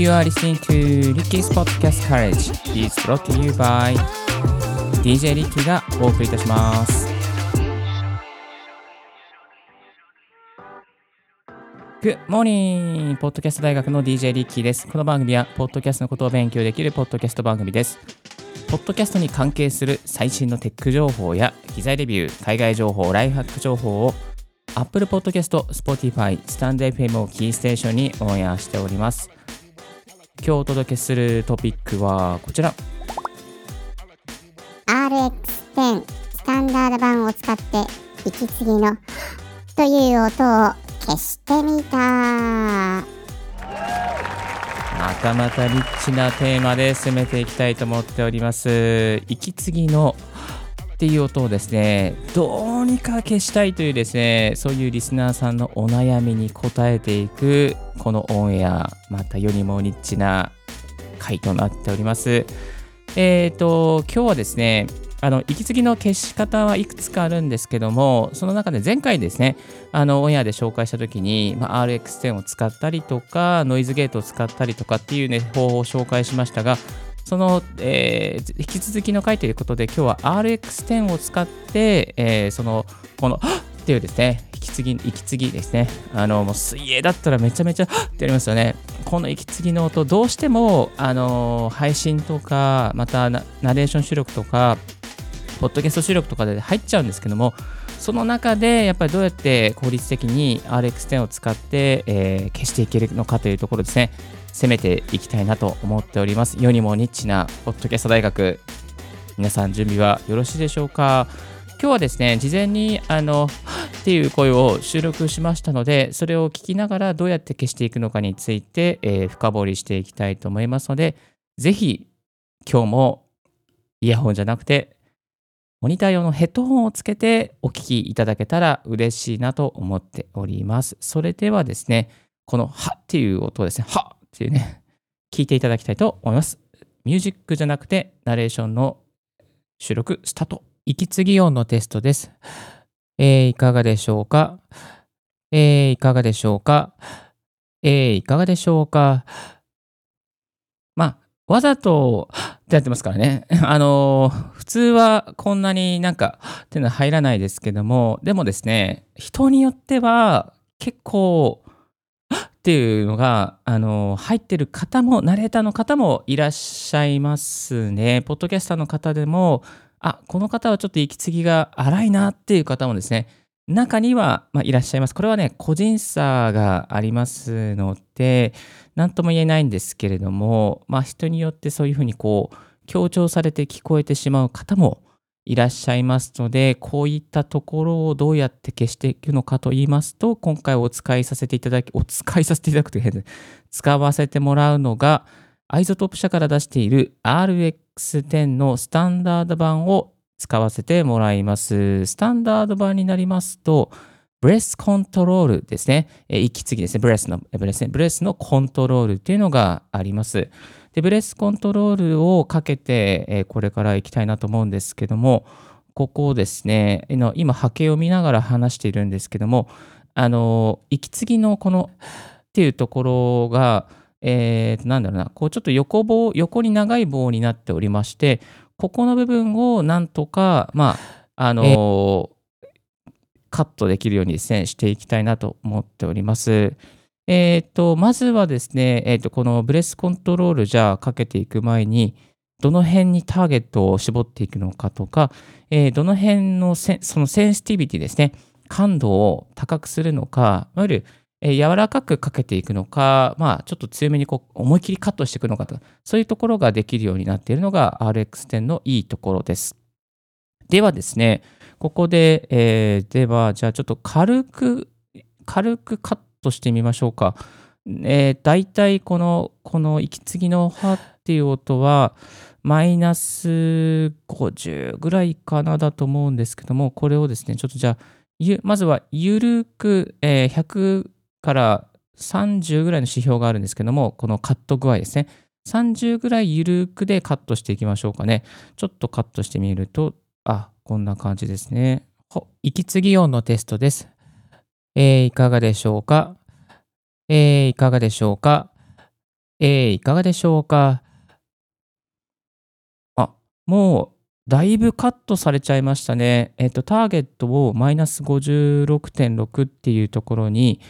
You are listening to Ricky's Podcast College. is brought to you by DJ リッキーがお送りいたします。Good morning! ポッドキャスト大学の DJ リッキーです。この番組は、ポッドキャストのことを勉強できるポッドキャスト番組です。ポッドキャストに関係する最新のテック情報や機材レビュー、海外情報、ライフハック情報を Apple Podcast、Spotify、StandFM をキーステーションにオンエアしております。今日お届けするトピックはこちら。RX10 スタンダード版を使って息継ぎのという音を消してみたまたまたリッチなテーマで進めていきたいと思っております。息継ぎのっていう音をですね、どうにか消したいというですね、そういうリスナーさんのお悩みに答えていくこのオンエア、また世にもニッチな回となっております。えっ、と、今日はですね、あの息継ぎの消し方はいくつかあるんですけども、その中で前回ですね、あのオンエアで紹介したときに、まあ、RX10 を使ったりとか、ノイズゲートを使ったりとかっていう、ね、方法を紹介しましたが、その、えー引き続きの回ということで、今日は RX10 を使って、えーその、この、はっっていうですね、引き継ぎ、息継ぎですね。あの、もう水泳だったらめちゃめちゃ、はっってやりますよね。この息継ぎの音、どうしても、あの、配信とか、またナナレーション収録とか、ポッドキャスト収録とかで入っちゃうんですけども、その中でやっぱりどうやって効率的に RX10 を使って、えー消していけるのかというところですね、攻めていきたいなと思っております。世にもニッチなポッドキャスト大学、皆さん準備はよろしいでしょうか？今日はですね、事前にあの、っていう声を収録しましたので、それを聞きながらどうやって消していくのかについて、えー深掘りしていきたいと思いますので、ぜひ今日もイヤホンじゃなくて、モニター用のヘッドホンをつけてお聞きいただけたら嬉しいなと思っております。それではですね、このはっていう音ですね、はっていうね、聞いていただきたいと思います。ミュージックじゃなくてナレーションの収録スタート。息継ぎ音のテストです。えーいかがでしょうか？えーいかがでしょうか？えーいかがでしょうか？まあ、わざと、ってやってますからね。あの普通はこんなになんか、っていうのは入らないですけども、でもですね、人によっては結構、っていうのが、あの入ってる方も、ナレーターの方もいらっしゃいますね。ポッドキャスターの方でも、あ、この方はちょっと息継ぎが荒いなっていう方もですね、中には、まあ、いらっしゃいます。これはね、個人差がありますので、何とも言えないんですけれども、まあ、人によってそういうふうにこう強調されて聞こえてしまう方もいらっしゃいますので、こういったところをどうやって消していくのかと言いますと、今回お使いさせていただき、お使いさせていただくという変で使わせてもらうのが、アイゾトップ社から出している RX10 のスタンダード版を使わせてもらいます。スタンダード版になりますと、ブレスコントロールですね。えー息継ぎですね。ブレスの、ブレスねブレスのコントロールっていうのがあります。で、ブレスコントロールをかけて、えーこれから行きたいなと思うんですけども、ここをですね、今波形を見ながら話しているんですけども、あの、息継ぎのこの、っていうところが、えー、なんだろうな、こうちょっと横棒、横に長い棒になっておりまして、ここの部分をなんとか、まあ、あのカットできるようにですね、していきたいなと思っております。えっ、と、まずはですね、えっ、と、このブレスコントロールじゃあかけていく前に、どの辺にターゲットを絞っていくのかとか、えーどの辺のそのセンシティビティですね、感度を高くするのか、いわゆる、え柔らかくかけていくのか、まあ、ちょっと強めにこう思いっきりカットしていくのかとか、そういうところができるようになっているのが RX10 のいいところです。ではですね、ここで、えーでは、じゃあちょっと軽く、軽くカットしてみましょうか。えー、大体この、この息継ぎのはっていう音は、マイナス50ぐらいかなだと思うんですけども、これをですね、ちょっとじゃあ、まずはゆるく、えー100から30ぐらいの指標があるんですけども、このカット具合ですね。30ぐらいゆるくでカットしていきましょうかね。ちょっとカットしてみると、あ、こんな感じですね。息継ぎ音のテストです。えーいかがでしょうか？えーいかがでしょうか？えー、いかがでしょうか？あ、もう、だいぶカットされちゃいましたね。えっ、と、ターゲットをマイナス56.6っていうところに、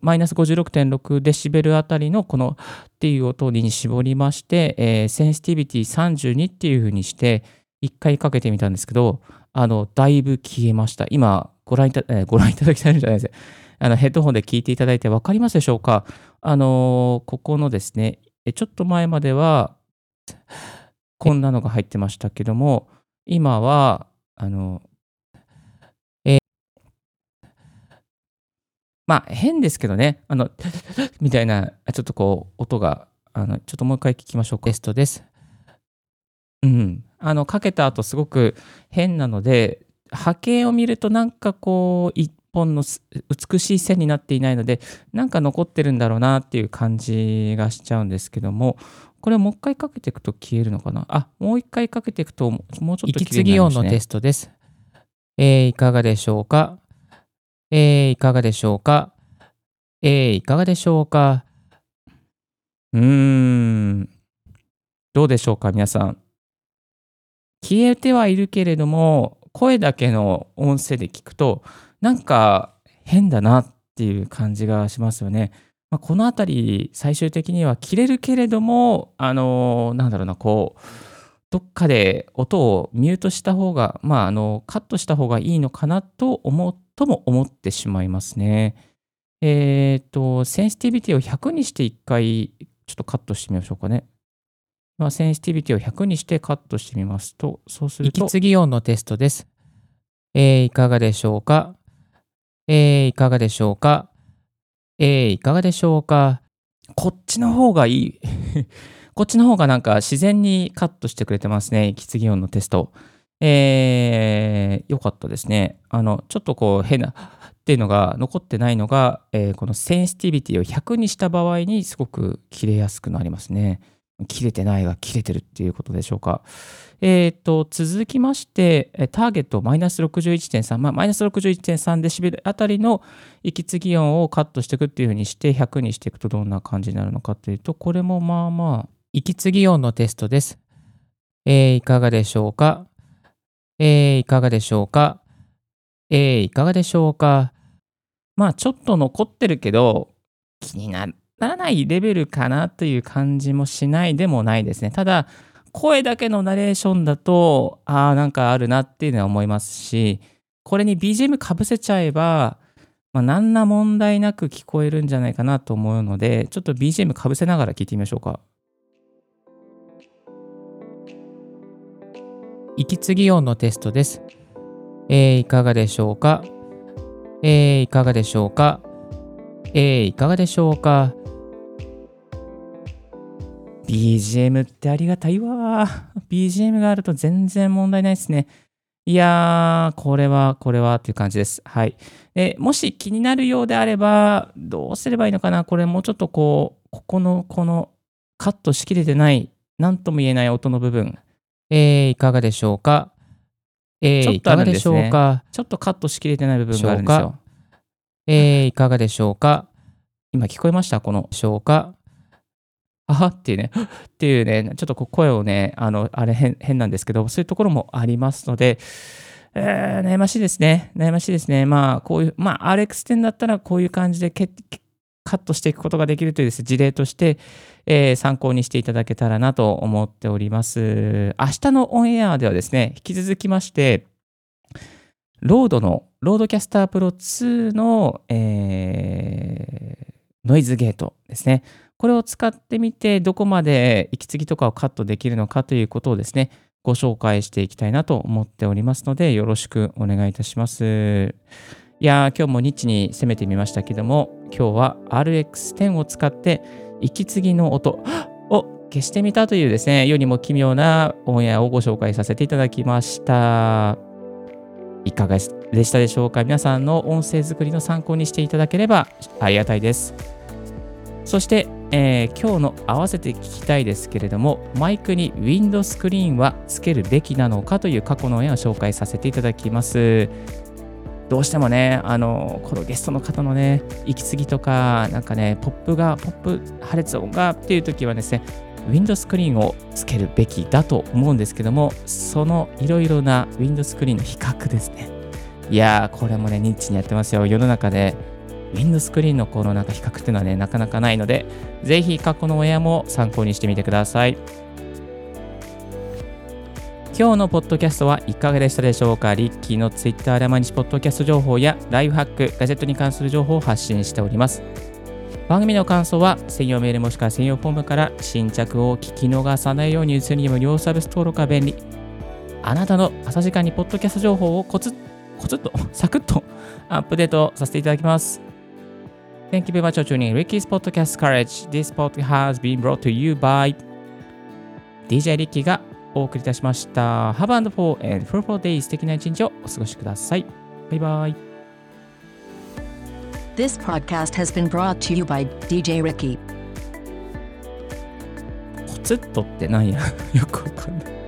マイナス56.6デシベルあたりのこのっていう音に絞りまして、えー、センシティビティ32っていう風にして1回かけてみたんですけど、あの、だいぶ消えました。今、ご覧いた,、えー、ご覧いただきたいんじゃないですあのヘッドホンで聞いていただいて分かりますでしょうか？あのここのですね、ちょっと前までは、こんなのが入ってましたけども、今は、あの、えまあ変ですけどね、あの、みたいな、ちょっとこう、音が、あの、ちょっともう一回聞きましょうか。テストです。うん。あの、かけた後すごく変なので、波形を見るとなんかこう、一本の美しい線になっていないので、なんか残ってるんだろうなっていう感じがしちゃうんですけども、これをもう一回かけていくと消えるのかな？あ、もう一回かけていくと、もうちょっと息継ぎ音のテストです。えー、いかがでしょうか？えー、いかがでしょうか？えー、いかがでしょうか？うーん。どうでしょうか皆さん。消えてはいるけれども、声だけの音声で聞くと、なんか変だなっていう感じがしますよね。まあ、この辺り最終的には切れるけれどもあのなんだろうなこうどっかで音をミュートした方がまああのカットした方がいいのかなと思とも思ってしまいますね。えっ、ー、とセンシティビティを100にして1回ちょっとカットしてみましょうかね。まあ、センシティビティを100にしてカットしてみますと、そうすると。息継ぎ音のテストです。えー、いかがでしょうか？えー、いかがでしょうか？えー、いかがでしょうか？こっちの方がいい。こっちの方がなんか自然にカットしてくれてますね。息継ぎ音のテスト。えー、よかったですね。あの、ちょっとこう変なっていうのが残ってないのが、えー、このセンシティビティを100にした場合にすごく切れやすくなりますね。切れてないが切れてるっていうことでしょうか。えーと、続きまして、ターゲットマイナス61.3、まあ、マイナス61.3デシベルあたりの息継ぎ音をカットしていくっていうふうにして100にしていくとどんな感じになるのかというと、これもまあまあ、息継ぎ音のテストです。えー、いかがでしょうか？えー、いかがでしょうか？えー、いかがでしょうか？まあちょっと残ってるけど、気にならないレベルかなという感じもしないでもないですね。ただ、声だけのナレーションだと、ああ、なんかあるなっていうのは思いますし、これに BGM かぶせちゃえば、まあ、何ら問題なく聞こえるんじゃないかなと思うので、ちょっと BGM かぶせながら聞いてみましょうか。息継ぎ音のテストです。えー、いかがでしょうか？えー、いかがでしょうか？えー、いかがでしょうか？BGM ってありがたいわ。BGM があると全然問題ないですね。いやー、これは、これはっていう感じです。はい。でもし気になるようであれば、どうすればいいのかな？これもうちょっとこう、ここの、この、カットしきれてない、なんとも言えない音の部分。えー、いかがでしょうか？えー、いかがでしょうか？ちょっとカットしきれてない部分があるんですよ。えー、いかがでしょうか？今聞こえました？この、しょうか？あはっていうね、っていうね、ちょっと声をね、あの、あれ変変なんですけど、そういうところもありますので、えー、悩ましいですね。悩ましいですね。まあ、こういう、まあ、RX10 だったらこういう感じでカットしていくことができるというです、ね、事例として、えー、参考にしていただけたらなと思っております。明日のオンエアではですね、引き続きまして、 RODE の、 RODECaster Pro 2の、えー、ノイズゲートですね。これを使ってみて、どこまで息継ぎとかをカットできるのかということをですね、ご紹介していきたいなと思っておりますので、よろしくお願いいたします。いやー、今日もニッチに攻めてみましたけども、今日は RX10 を使って息継ぎの音 を消してみたというですね、世にも奇妙なオンエアをご紹介させていただきました。いかがでしたでしょうか？皆さんの音声作りの参考にしていただければありがたいです。そして、えー、今日の合わせて聞きたいですけれども、マイクにウィンドスクリーンはつけるべきなのかという過去の絵を紹介させていただきます。どうしてもね、あの、このゲストの方のね、息継ぎとか、なんかね、ポップが、ポップ破裂音がっていう時はですね、ウィンドスクリーンをつけるべきだと思うんですけども、そのいろいろなウィンドスクリーンの比較ですね。いやー、これもね、ニッチにやってますよ。世の中で、ウィンドスクリーンのこのなんか比較っていうのはね、なかなかないので、ぜひ過去の親も参考にしてみてください。今日のポッドキャストはいかがでしたでしょうか？リッキーのツイッターで毎日ポッドキャスト情報やライフハック、ガジェットに関する情報を発信しております。番組の感想は専用メールもしくは専用フォームから新着を聞き逃さないようにするにも両サービス登録が便利。あなたの朝時間にポッドキャスト情報をコツッ コツッと サクッと アップデートさせていただきます。Thank you very much for tuning Ricky's Podcast Courage. This podcast has been brought to you by DJ リッキーがお送りいたしました。Have and for and fruitful days 素敵な一日をお過ごしください。バイバイ。This podcast has been brought to you by DJ Ricky. コツッとってなんやよくわかんない。